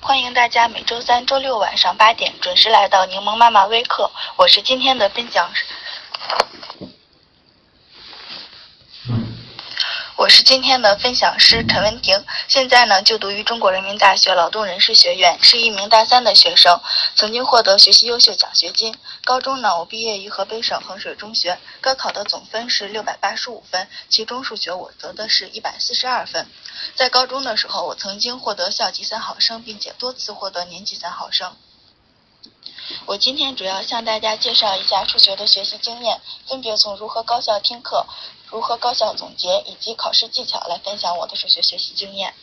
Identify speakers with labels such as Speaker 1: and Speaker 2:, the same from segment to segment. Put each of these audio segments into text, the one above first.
Speaker 1: 欢迎大家每周三、周六晚上八点准时来到柠檬妈妈微课，我是今天的分享师。我今天的分享师陈文婷，现在呢就读于中国人民大学劳动人事学院，是一名大三的学生，曾经获得学习优秀奖学金。高中呢，我毕业于河北省衡水中学，高考的总分是六百八十五分，其中数学我得的是一百四十二分。在高中的时候，我曾经获得校级三好生，并且多次获得年级三好生。我今天主要向大家介绍一下数学的学习经验，分别从如何高效听课。如何高效总结以及考试技巧来分享我的数学学习经验。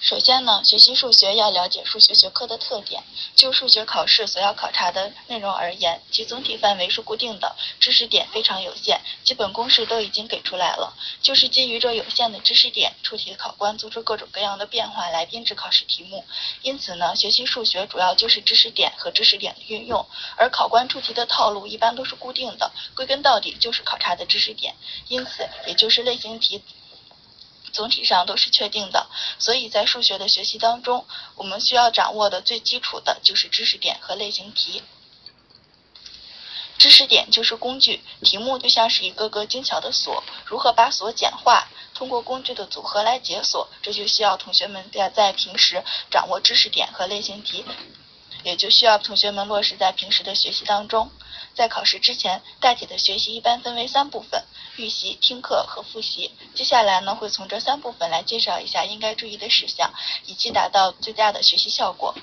Speaker 1: 首先呢，学习数学要了解数学学科的特点。就数学考试所要考察的内容而言，其总体范围是固定的，知识点非常有限，基本公式都已经给出来了。就是基于这有限的知识点，出题考官做出各种各样的变化来编制考试题目。因此呢，学习数学主要就是知识点和知识点的运用，而考官出题的套路一般都是固定的，归根到底就是考察的知识点。因此，也就是类型题。总体上都是确定的，所以在数学的学习当中，我们需要掌握的最基础的就是知识点和类型题。知识点就是工具，题目就像是一个个精巧的锁，如何把锁简化，通过工具的组合来解锁，这就需要同学们在在平时掌握知识点和类型题，也就需要同学们落实在平时的学习当中。在考试之前，大体的学习一般分为三部分：预习、听课和复习。接下来呢，会从这三部分来介绍一下应该注意的事项，以期达到最大的学习效果。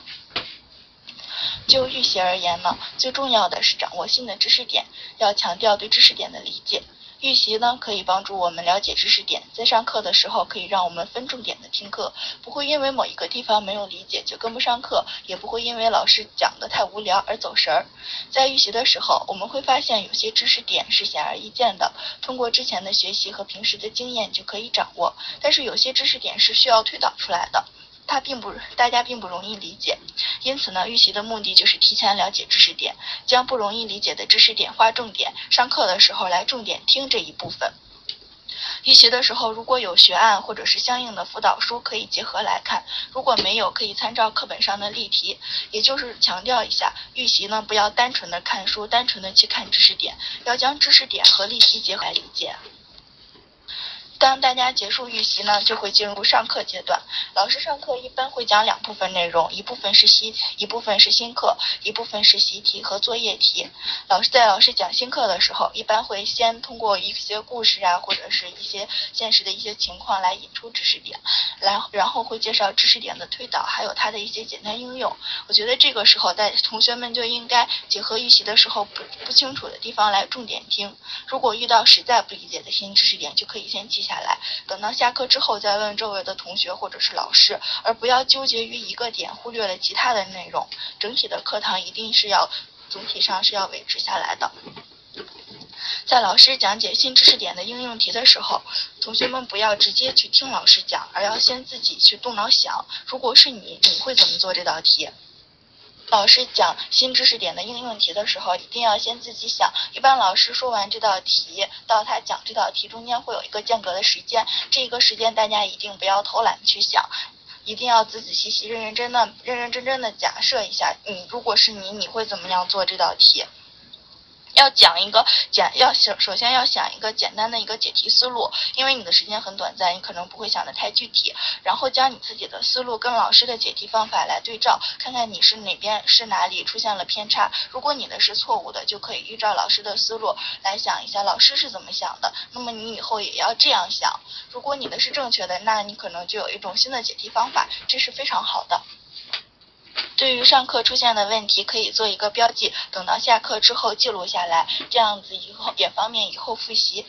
Speaker 1: 就预习而言呢，最重要的是掌握新的知识点，要强调对知识点的理解。预习呢，可以帮助我们了解知识点，在上课的时候可以让我们分重点的听课，不会因为某一个地方没有理解就跟不上课，也不会因为老师讲的太无聊而走神儿。在预习的时候，我们会发现有些知识点是显而易见的，通过之前的学习和平时的经验就可以掌握，但是有些知识点是需要推导出来的。它并不，大家并不容易理解，因此呢，预习的目的就是提前了解知识点，将不容易理解的知识点划重点，上课的时候来重点听这一部分。预习的时候，如果有学案或者是相应的辅导书，可以结合来看；如果没有，可以参照课本上的例题。也就是强调一下，预习呢，不要单纯的看书，单纯的去看知识点，要将知识点和例题结合来理解。当大家结束预习呢，就会进入上课阶段。老师上课一般会讲两部分内容，一部分是新，一部分是新课，一部分是习题和作业题。老师在老师讲新课的时候，一般会先通过一些故事啊，或者是一些现实的一些情况来引出知识点，来然后会介绍知识点的推导，还有它的一些简单应用。我觉得这个时候，在同学们就应该结合预习的时候不不清楚的地方来重点听。如果遇到实在不理解的新知识点，就可以先记。下来，等到下课之后再问周围的同学或者是老师，而不要纠结于一个点，忽略了其他的内容。整体的课堂一定是要总体上是要维持下来的。在老师讲解新知识点的应用题的时候，同学们不要直接去听老师讲，而要先自己去动脑想。如果是你，你会怎么做这道题？老师讲新知识点的应用题的时候，一定要先自己想。一般老师说完这道题，到他讲这道题中间会有一个间隔的时间，这个时间大家一定不要偷懒去想，一定要仔仔细细、认认真的、认认真真的假设一下，你如果是你，你会怎么样做这道题？要讲一个简，要想首先要想一个简单的一个解题思路，因为你的时间很短暂，你可能不会想的太具体。然后将你自己的思路跟老师的解题方法来对照，看看你是哪边是哪里出现了偏差。如果你的是错误的，就可以依照老师的思路来想一下老师是怎么想的。那么你以后也要这样想。如果你的是正确的，那你可能就有一种新的解题方法，这是非常好的。对于上课出现的问题，可以做一个标记，等到下课之后记录下来，这样子以后也方便以后复习。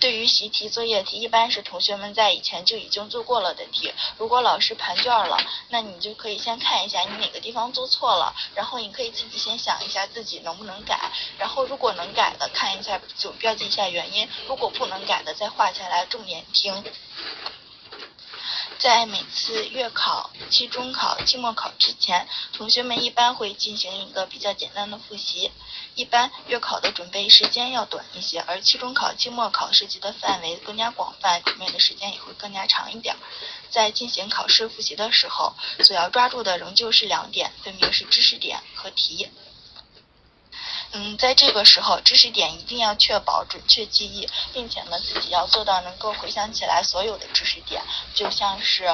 Speaker 1: 对于习题、作业题，一般是同学们在以前就已经做过了的题。如果老师盘卷了，那你就可以先看一下你哪个地方做错了，然后你可以自己先想一下自己能不能改，然后如果能改的，看一下就标记一下原因；如果不能改的，再画下来重点听。在每次月考、期中考、期末考之前，同学们一般会进行一个比较简单的复习。一般月考的准备时间要短一些，而期中考、期末考涉及的范围更加广泛，准备的时间也会更加长一点。在进行考试复习的时候，所要抓住的仍旧是两点，分别是知识点和题。嗯，在这个时候，知识点一定要确保准确记忆，并且呢，自己要做到能够回想起来所有的知识点。就像是，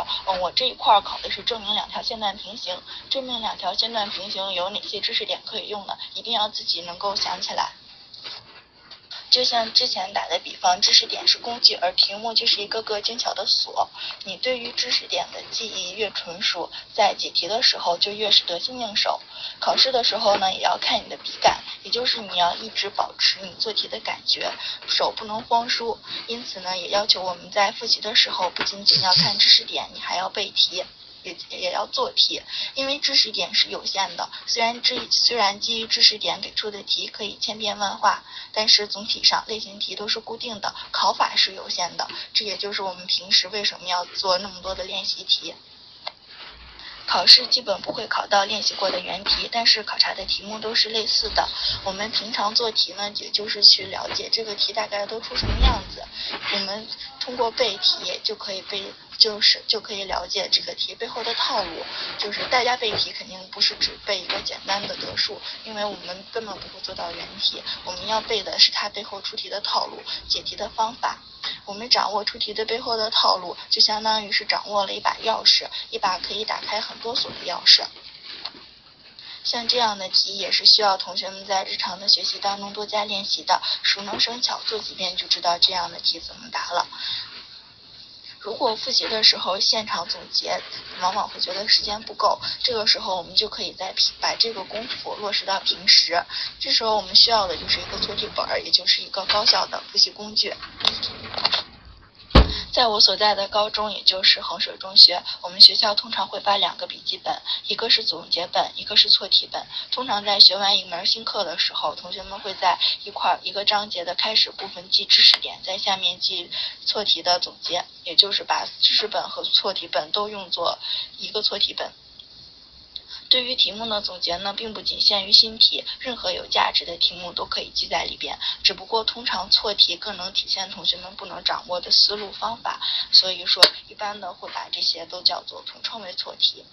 Speaker 1: 我这一块考的是证明两条线段平行，证明两条线段平行有哪些知识点可以用呢？一定要自己能够想起来。就像之前打的比方，知识点是工具，而题目就是一个个精巧的锁。你对于知识点的记忆越纯熟，在解题的时候就越是得心应手。考试的时候呢，也要看你的笔感，也就是你要一直保持你做题的感觉，手不能慌疏。因此呢，也要求我们在复习的时候，不仅仅要看知识点，你还要背题。也也要做题，因为知识点是有限的。虽然知虽然基于知识点给出的题可以千变万化，但是总体上类型题都是固定的，考法是有限的。这也就是我们平时为什么要做那么多的练习题。考试基本不会考到练习过的原题，但是考察的题目都是类似的。我们平常做题呢，也就是去了解这个题大概都出什么样子。我们通过背题就可以背。就是就可以了解这个题背后的套路。就是大家背题肯定不是只背一个简单的得数，因为我们根本不会做到原题。我们要背的是它背后出题的套路、解题的方法。我们掌握出题的背后的套路，就相当于是掌握了一把钥匙，一把可以打开很多锁的钥匙。像这样的题也是需要同学们在日常的学习当中多加练习的，熟能生巧，做几遍就知道这样的题怎么答了。如果复习的时候现场总结，往往会觉得时间不够。这个时候我们就可以在把这个功夫落实到平时。这时候我们需要的就是一个错题本，也就是一个高效的复习工具。在我所在的高中，也就是衡水中学，我们学校通常会发两个笔记本，一个是总结本，一个是错题本。通常在学完一门新课的时候，同学们会在一块一个章节的开始部分记知识点，在下面记错题的总结，也就是把知识本和错题本都用作一个错题本。对于题目的总结呢，并不仅限于新题，任何有价值的题目都可以记在里边。只不过通常错题更能体现同学们不能掌握的思路方法，所以说一般的会把这些都叫做统称为错题。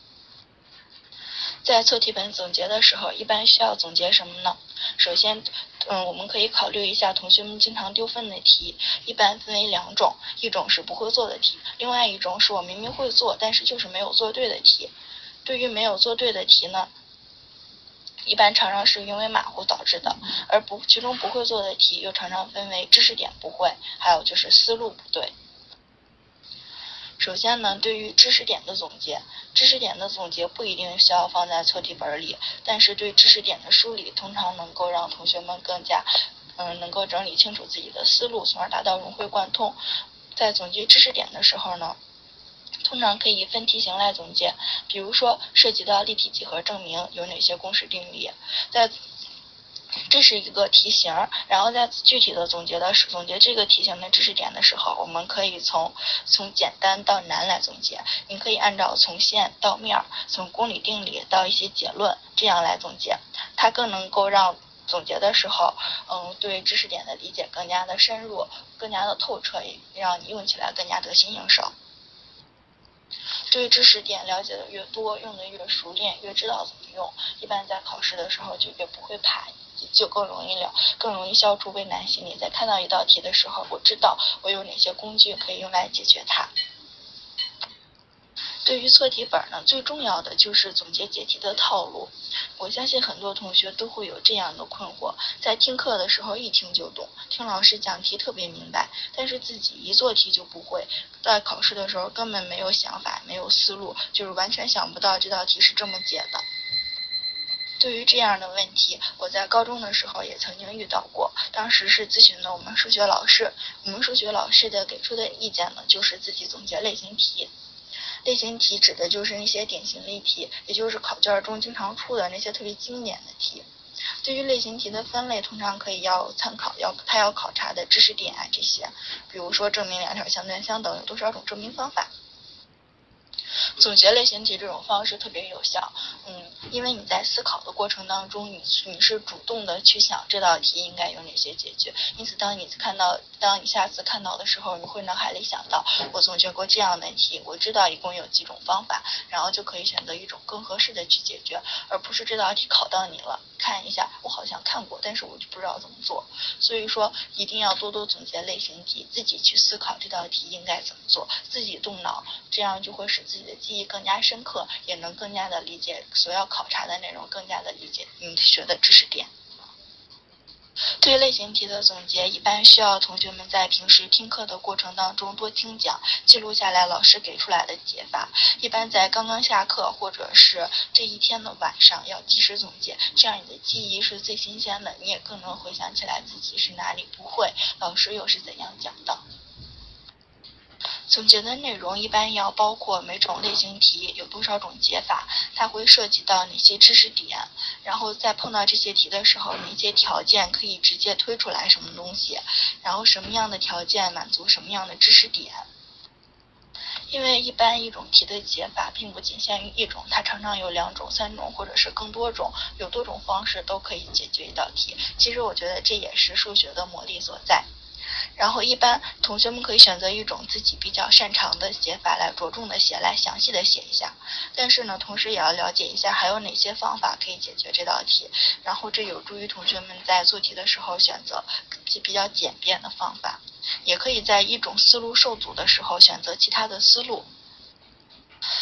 Speaker 1: 在错题本总结的时候，一般需要总结什么呢？首先，嗯，我们可以考虑一下同学们经常丢分的题，一般分为两种，一种是不会做的题，另外一种是我明明会做，但是就是没有做对的题。对于没有做对的题呢，一般常常是因为马虎导致的，而不其中不会做的题又常常分为知识点不会，还有就是思路不对。首先呢，对于知识点的总结，知识点的总结不一定需要放在错题本里，但是对知识点的梳理，通常能够让同学们更加，嗯，能够整理清楚自己的思路，从而达到融会贯通。在总结知识点的时候呢。通常可以分题型来总结，比如说涉及到立体几何证明有哪些公式定理，在这是一个题型，然后在具体的总结的总结这个题型的知识点的时候，我们可以从从简单到难来总结。你可以按照从线到面，从公理定理到一些结论这样来总结，它更能够让总结的时候，嗯，对知识点的理解更加的深入，更加的透彻，也让你用起来更加得心应手。对知识点了解的越多，用的越熟练，越知道怎么用，一般在考试的时候就越不会怕，就更容易了，更容易消除畏难心理。在看到一道题的时候，我知道我有哪些工具可以用来解决它。对于错题本呢，最重要的就是总结解题的套路。我相信很多同学都会有这样的困惑：在听课的时候一听就懂，听老师讲题特别明白，但是自己一做题就不会，在考试的时候根本没有想法、没有思路，就是完全想不到这道题是这么解的。对于这样的问题，我在高中的时候也曾经遇到过，当时是咨询的我们数学老师，我们数学老师的给出的意见呢，就是自己总结类型题。类型题指的就是那些典型例题，也就是考卷中经常出的那些特别经典的题。对于类型题的分类，通常可以要参考要它要考察的知识点啊这些，比如说证明两条相对相等有多少种证明方法。总结类型题这种方式特别有效，嗯，因为你在思考的过程当中，你你是主动的去想这道题应该有哪些解决，因此当你看到，当你下次看到的时候，你会脑海里想到，我总结过这样的题，我知道一共有几种方法，然后就可以选择一种更合适的去解决，而不是这道题考到你了，看一下，我好像看过，但是我就不知道怎么做，所以说一定要多多总结类型题，自己去思考这道题应该怎么做，自己动脑，这样就会使自己的记忆更加深刻，也能更加的理解所要考察的内容，更加的理解你学的知识点。对类型题的总结，一般需要同学们在平时听课的过程当中多听讲，记录下来老师给出来的解法。一般在刚刚下课或者是这一天的晚上要及时总结，这样你的记忆是最新鲜的，你也更能回想起来自己是哪里不会，老师又是怎样讲的。总结的内容一般要包括每种类型题有多少种解法，它会涉及到哪些知识点，然后在碰到这些题的时候，哪些条件可以直接推出来什么东西，然后什么样的条件满足什么样的知识点。因为一般一种题的解法并不仅限于一种，它常常有两种、三种或者是更多种，有多种方式都可以解决一道题。其实我觉得这也是数学的魔力所在。然后一般同学们可以选择一种自己比较擅长的写法来着重的写，来详细的写一下。但是呢，同时也要了解一下还有哪些方法可以解决这道题。然后这有助于同学们在做题的时候选择比较简便的方法，也可以在一种思路受阻的时候选择其他的思路。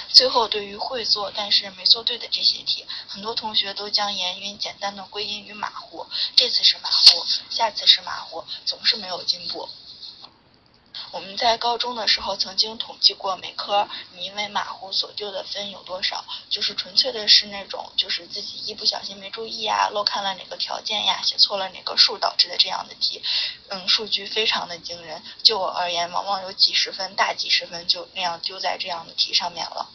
Speaker 1: 最后，对于会做但是没做对的这些题，很多同学都将原因简单的归因于马虎，这次是马虎，下次是马虎，总是没有进步。我们在高中的时候曾经统计过每科你因为马虎所丢的分有多少，就是纯粹的是那种就是自己一不小心没注意呀，漏看了哪个条件呀，写错了哪个数导致的这样的题，嗯，数据非常的惊人。就我而言，往往有几十分、大几十分就那样丢在这样的题上面了。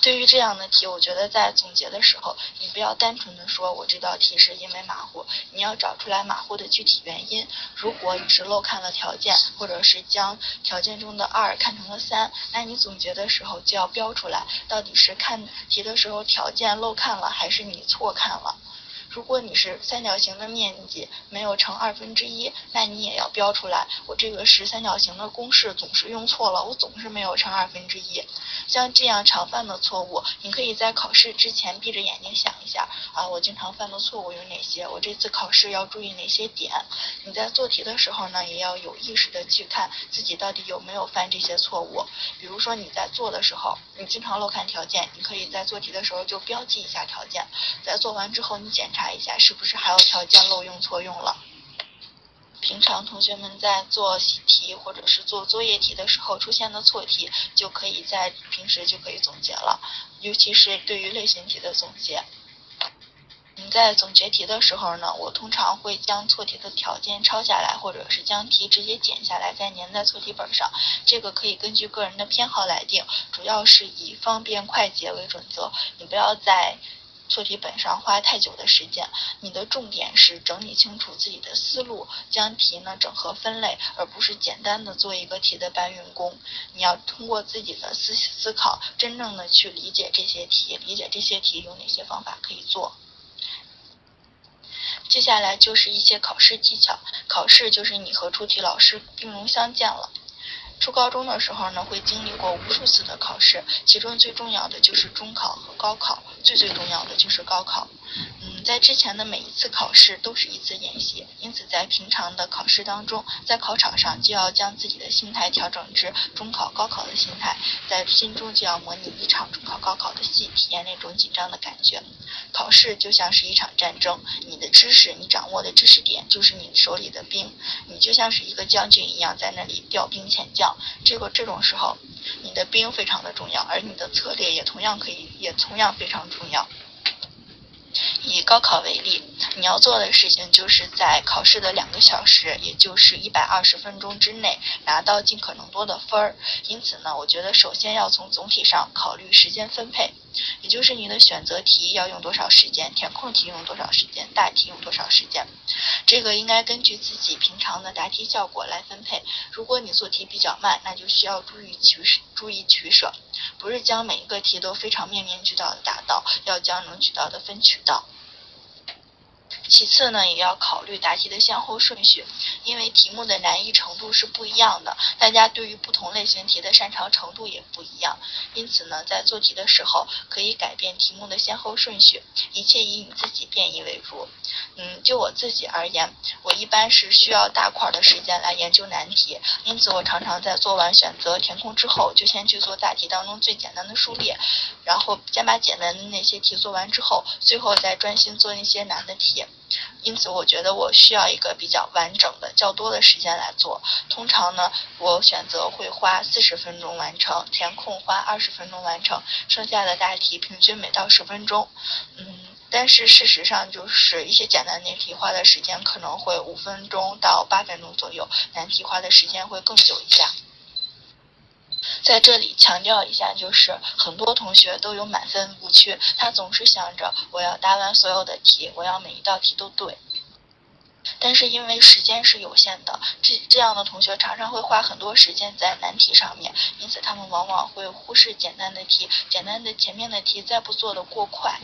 Speaker 1: 对于这样的题，我觉得在总结的时候，你不要单纯的说我这道题是因为马虎，你要找出来马虎的具体原因。如果你是漏看了条件，或者是将条件中的二看成了三，那你总结的时候就要标出来，到底是看题的时候条件漏看了，还是你错看了。如果你是三角形的面积没有乘二分之一，那你也要标出来。我这个是三角形的公式总是用错了，我总是没有乘二分之一。像这样常犯的错误，你可以在考试之前闭着眼睛想一下啊，我经常犯的错误有哪些？我这次考试要注意哪些点？你在做题的时候呢，也要有意识的去看自己到底有没有犯这些错误。比如说你在做的时候，你经常漏看条件，你可以在做题的时候就标记一下条件，在做完之后你检查。查一下是不是还有条件漏用错用了。平常同学们在做习题或者是做作业题的时候出现的错题，就可以在平时就可以总结了，尤其是对于类型题的总结。你在总结题的时候呢，我通常会将错题的条件抄下来，或者是将题直接剪下来再粘在错题本上。这个可以根据个人的偏好来定，主要是以方便快捷为准则。你不要在。错题本上花太久的时间，你的重点是整理清楚自己的思路，将题呢整合分类，而不是简单的做一个题的搬运工。你要通过自己的思思考，真正的去理解这些题，理解这些题有哪些方法可以做。接下来就是一些考试技巧，考试就是你和出题老师兵戎相见了。初高中的时候呢，会经历过无数次的考试，其中最重要的就是中考和高考，最最重要的就是高考。嗯，在之前的每一次考试都是一次演习，因此在平常的考试当中，在考场上就要将自己的心态调整至中考、高考的心态，在心中就要模拟一场中考、高考的戏，体验那种紧张的感觉。考试就像是一场战争，你的知识，你掌握的知识点就是你手里的兵，你就像是一个将军一样在那里调兵遣将。这个这种时候，你的兵非常的重要，而你的策略也同样可以，也同样非常重要。以高考为例，你要做的事情就是在考试的两个小时，也就是一百二十分钟之内拿到尽可能多的分儿。因此呢，我觉得首先要从总体上考虑时间分配。也就是你的选择题要用多少时间，填空题用多少时间，大题用多少时间。这个应该根据自己平常的答题效果来分配。如果你做题比较慢，那就需要注意取注意取舍，不是将每一个题都非常面面俱到的答到，要将能取到的分取到。其次呢，也要考虑答题的先后顺序，因为题目的难易程度是不一样的，大家对于不同类型题的擅长程度也不一样，因此呢，在做题的时候可以改变题目的先后顺序，一切以你自己便意为主。嗯，就我自己而言，我一般是需要大块的时间来研究难题，因此我常常在做完选择填空之后，就先去做大题当中最简单的数列，然后先把简单的那些题做完之后，最后再专心做那些难的题。因此，我觉得我需要一个比较完整的、较多的时间来做。通常呢，我选择会花四十分钟完成填空，花二十分钟完成，剩下的大题平均每到十分钟。嗯，但是事实上就是一些简单的题花的时间可能会五分钟到八分钟左右，难题花的时间会更久一下。在这里强调一下，就是很多同学都有满分误区，他总是想着我要答完所有的题，我要每一道题都对。但是因为时间是有限的，这这样的同学常常会花很多时间在难题上面，因此他们往往会忽视简单的题，简单的前面的题再不做的过快，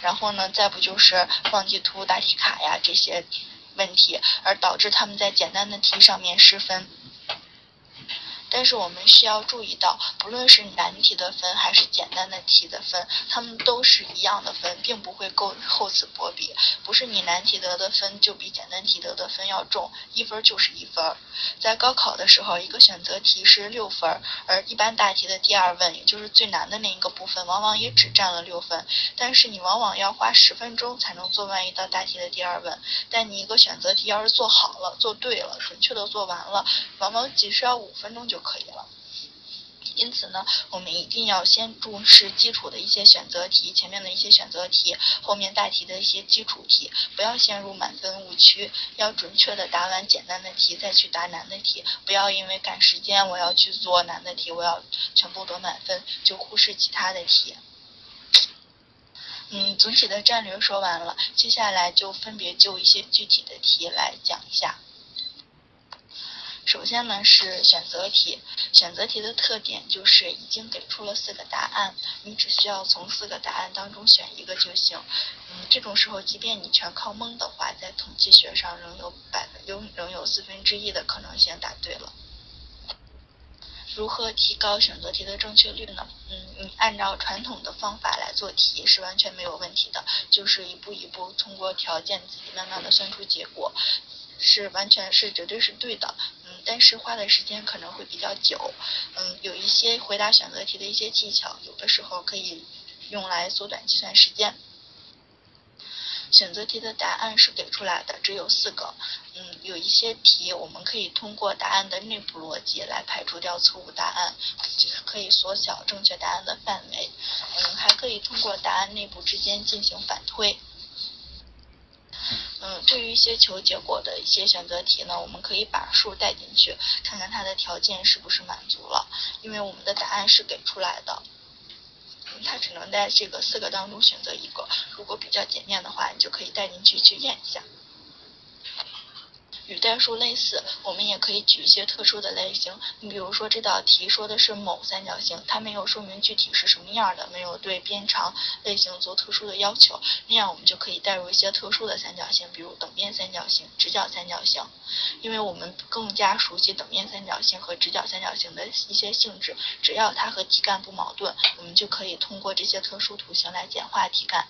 Speaker 1: 然后呢，再不就是忘记涂答题卡呀这些问题，而导致他们在简单的题上面失分。但是我们需要注意到，不论是难题的分还是简单的题的分，他们都是一样的分，并不会够厚此薄彼。不是你难题得的分就比简单题得的分要重，一分就是一分。在高考的时候，一个选择题是六分，而一般大题的第二问，也就是最难的那一个部分，往往也只占了六分。但是你往往要花十分钟才能做完一道大题的第二问，但你一个选择题要是做好了、做对了、准确的做完了，往往只需要五分钟就。可以了，因此呢，我们一定要先重视基础的一些选择题，前面的一些选择题，后面大题的一些基础题，不要陷入满分误区，要准确的答完简单的题再去答难的题，不要因为赶时间我要去做难的题，我要全部得满分，就忽视其他的题。嗯，总体的战略说完了，接下来就分别就一些具体的题来讲一下。首先呢是选择题，选择题的特点就是已经给出了四个答案，你只需要从四个答案当中选一个就行。嗯，这种时候即便你全靠蒙的话，在统计学上仍有百分有仍有四分之一的可能性答对了。如何提高选择题的正确率呢？嗯，你按照传统的方法来做题是完全没有问题的，就是一步一步通过条件自己慢慢的算出结果。是完全是绝对是对的，但是花的时间可能会比较久，嗯，有一些回答选择题的一些技巧，有的时候可以用来缩短计算时间。选择题的答案是给出来的，只有四个，嗯，有一些题我们可以通过答案的内部逻辑来排除掉错误答案，可以缩小正确答案的范围，嗯，还可以通过答案内部之间进行反推。嗯，对于一些求结果的一些选择题呢，我们可以把数带进去，看看它的条件是不是满足了。因为我们的答案是给出来的，它只能在这个四个当中选择一个。如果比较简练的话，你就可以带进去去验一下。与代数类似，我们也可以举一些特殊的类型。你比如说这道题说的是某三角形，它没有说明具体是什么样的，没有对边长类型做特殊的要求，那样我们就可以带入一些特殊的三角形，比如等边三角形、直角三角形。因为我们更加熟悉等边三角形和直角三角形的一些性质，只要它和题干不矛盾，我们就可以通过这些特殊图形来简化题干。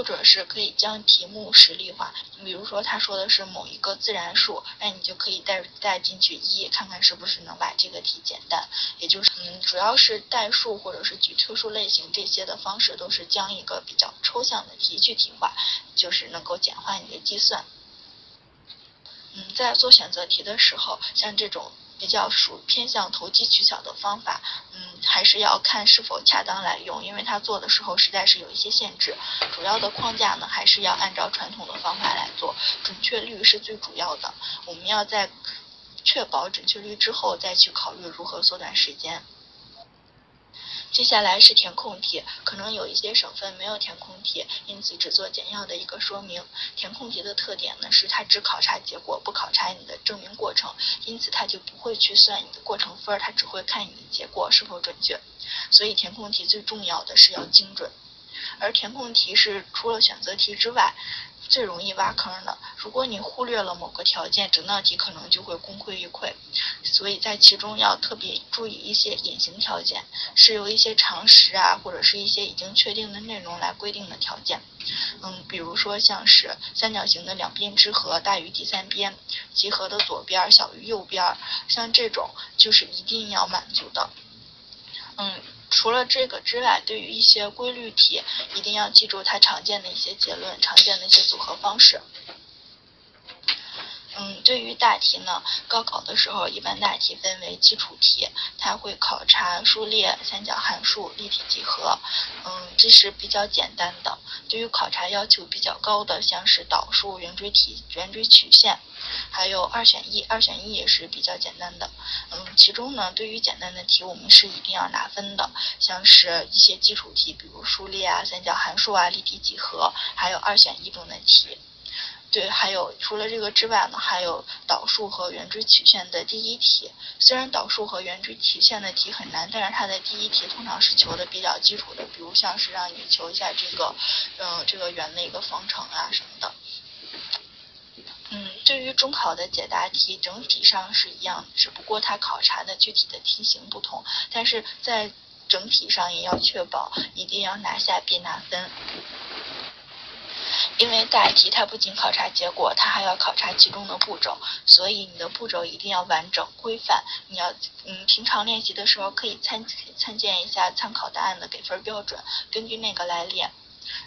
Speaker 1: 或者是可以将题目实例化，比如说他说的是某一个自然数，那你就可以带带进去一，看看是不是能把这个题简单。也就是嗯，主要是代数或者是举特殊类型这些的方式，都是将一个比较抽象的题具体化，就是能够简化你的计算。嗯，在做选择题的时候，像这种。比较属偏向投机取巧的方法，嗯，还是要看是否恰当来用，因为它做的时候实在是有一些限制。主要的框架呢，还是要按照传统的方法来做，准确率是最主要的。我们要在确保准确率之后，再去考虑如何缩短时间。接下来是填空题，可能有一些省份没有填空题，因此只做简要的一个说明。填空题的特点呢，是它只考察结果，不考察你的证明过程，因此它就不会去算你的过程分，它只会看你结果是否准确。所以填空题最重要的是要精准，而填空题是除了选择题之外。最容易挖坑的，如果你忽略了某个条件，整道题可能就会功亏一篑。所以在其中要特别注意一些隐形条件，是由一些常识啊，或者是一些已经确定的内容来规定的条件。嗯，比如说像是三角形的两边之和大于第三边，集合的左边小于右边，像这种就是一定要满足的。嗯。除了这个之外，对于一些规律题，一定要记住它常见的一些结论、常见的一些组合方式。嗯，对于大题呢，高考的时候一般大题分为基础题，它会考察数列、三角函数、立体几何，嗯，这是比较简单的。对于考察要求比较高的，像是导数、圆锥体、圆锥曲线，还有二选一，二选一也是比较简单的。嗯，其中呢，对于简单的题，我们是一定要拿分的，像是一些基础题，比如数列啊、三角函数啊、立体几何，还有二选一中的题。对，还有除了这个之外呢，还有导数和圆锥曲线的第一题。虽然导数和圆锥曲线的题很难，但是它的第一题通常是求的比较基础的，比如像是让你求一下这个，嗯，这个圆的一个方程啊什么的。嗯，对于中考的解答题，整体上是一样，只不过它考察的具体的题型不同，但是在整体上也要确保一定要拿下必拿分。因为大题它不仅考察结果，它还要考察其中的步骤，所以你的步骤一定要完整规范。你要嗯，平常练习的时候可以参参见一下参考答案的给分标准，根据那个来练。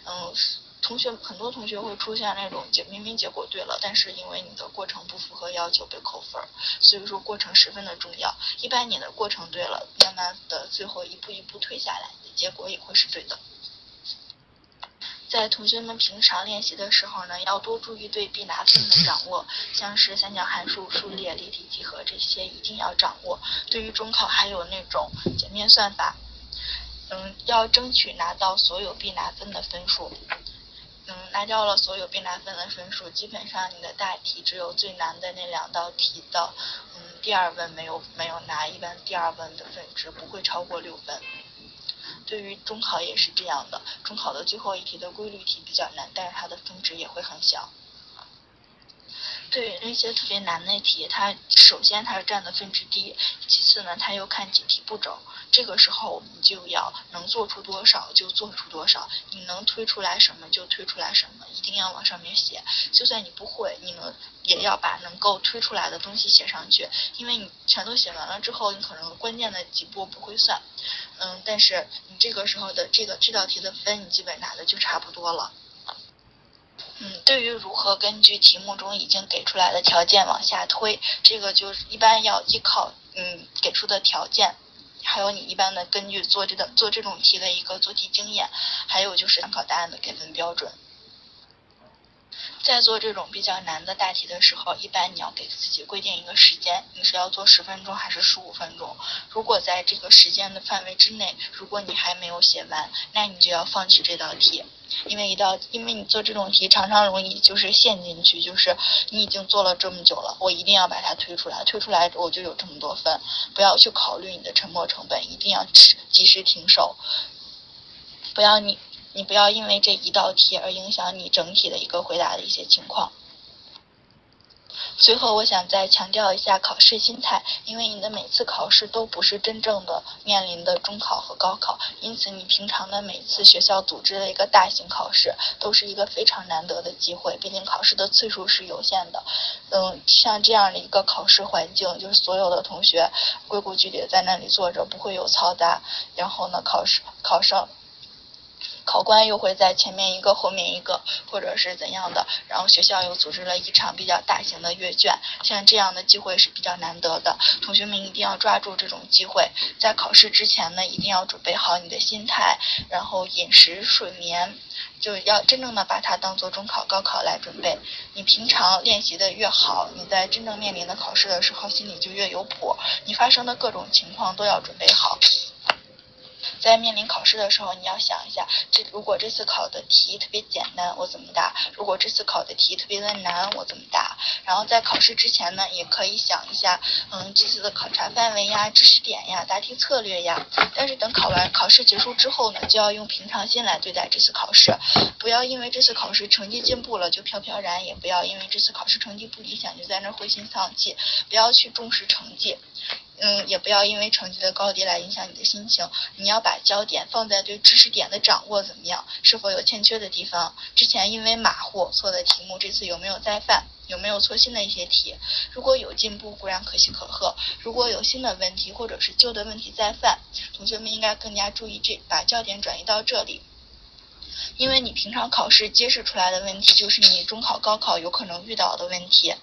Speaker 1: 嗯，同学很多同学会出现那种结明明结果对了，但是因为你的过程不符合要求被扣分，所以说过程十分的重要。一般你的过程对了，慢慢的最后一步一步推下来，结果也会是对的。在同学们平常练习的时候呢，要多注意对必拿分的掌握，像是三角函数、数列、立体几何这些一定要掌握。对于中考还有那种简面算法，嗯，要争取拿到所有必拿分的分数。嗯，拿掉了所有必拿分的分数，基本上你的大题只有最难的那两道题的，嗯，第二问没有没有拿，一般第二问的分值不会超过六分。对于中考也是这样的，中考的最后一题的规律题比较难，但是它的分值也会很小。对于那些特别难的题，它首先它是占的分值低，其次呢，它又看解题步骤。这个时候我们就要能做出多少就做出多少，你能推出来什么就推出来什么，一定要往上面写。就算你不会，你能也要把能够推出来的东西写上去，因为你全都写完了之后，你可能关键的几步不会算。嗯，但是你这个时候的这个这道题的分，你基本拿的就差不多了。嗯，对于如何根据题目中已经给出来的条件往下推，这个就是一般要依靠嗯给出的条件，还有你一般的根据做这个做这种题的一个做题经验，还有就是参考答案的给分标准。在做这种比较难的大题的时候，一般你要给自己规定一个时间，你是要做十分钟还是十五分钟？如果在这个时间的范围之内，如果你还没有写完，那你就要放弃这道题，因为一道，因为你做这种题常常容易就是陷进去，就是你已经做了这么久了，我一定要把它推出来，推出来我就有这么多分，不要去考虑你的沉没成本，一定要及时停手，不要你。你不要因为这一道题而影响你整体的一个回答的一些情况。最后，我想再强调一下考试心态，因为你的每次考试都不是真正的面临的中考和高考，因此你平常的每次学校组织的一个大型考试，都是一个非常难得的机会。毕竟考试的次数是有限的，嗯，像这样的一个考试环境，就是所有的同学规规矩矩在那里坐着，不会有嘈杂，然后呢，考试考生。考官又会在前面一个后面一个，或者是怎样的，然后学校又组织了一场比较大型的阅卷，像这样的机会是比较难得的，同学们一定要抓住这种机会，在考试之前呢，一定要准备好你的心态，然后饮食、睡眠，就要真正的把它当做中考、高考来准备。你平常练习的越好，你在真正面临的考试的时候，心里就越有谱，你发生的各种情况都要准备好。在面临考试的时候，你要想一下，这如果这次考的题特别简单，我怎么答？如果这次考的题特别的难，我怎么答？然后在考试之前呢，也可以想一下，嗯，这次的考察范围呀、知识点呀、答题策略呀。但是等考完考试结束之后呢，就要用平常心来对待这次考试，不要因为这次考试成绩进步了就飘飘然，也不要因为这次考试成绩不理想就在那灰心丧气，不要去重视成绩。嗯，也不要因为成绩的高低来影响你的心情。你要把焦点放在对知识点的掌握怎么样，是否有欠缺的地方。之前因为马虎错的题目，这次有没有再犯？有没有错新的一些题？如果有进步，固然可喜可贺；如果有新的问题或者是旧的问题再犯，同学们应该更加注意这，把焦点转移到这里。因为你平常考试揭示出来的问题，就是你中考、高考有可能遇到的问题。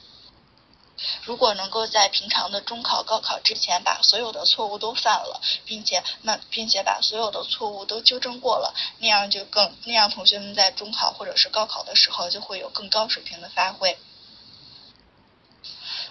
Speaker 1: 如果能够在平常的中考、高考之前把所有的错误都犯了，并且慢，并且把所有的错误都纠正过了，那样就更那样，同学们在中考或者是高考的时候就会有更高水平的发挥。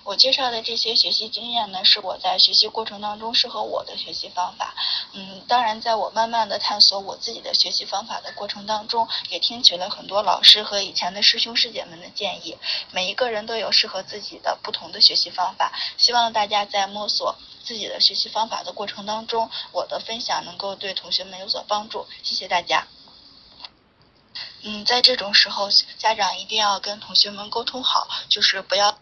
Speaker 1: 我介绍的这些学习经验呢，是我在学习过程当中适合我的学习方法。嗯，当然，在我慢慢的探索我自己的学习方法的过程当中，也听取了很多老师和以前的师兄师姐们的建议。每一个人都有适合自己的不同的学习方法，希望大家在摸索自己的学习方法的过程当中，我的分享能够对同学们有所帮助。谢谢大家。嗯，在这种时候，家长一定要跟同学们沟通好，就是不要。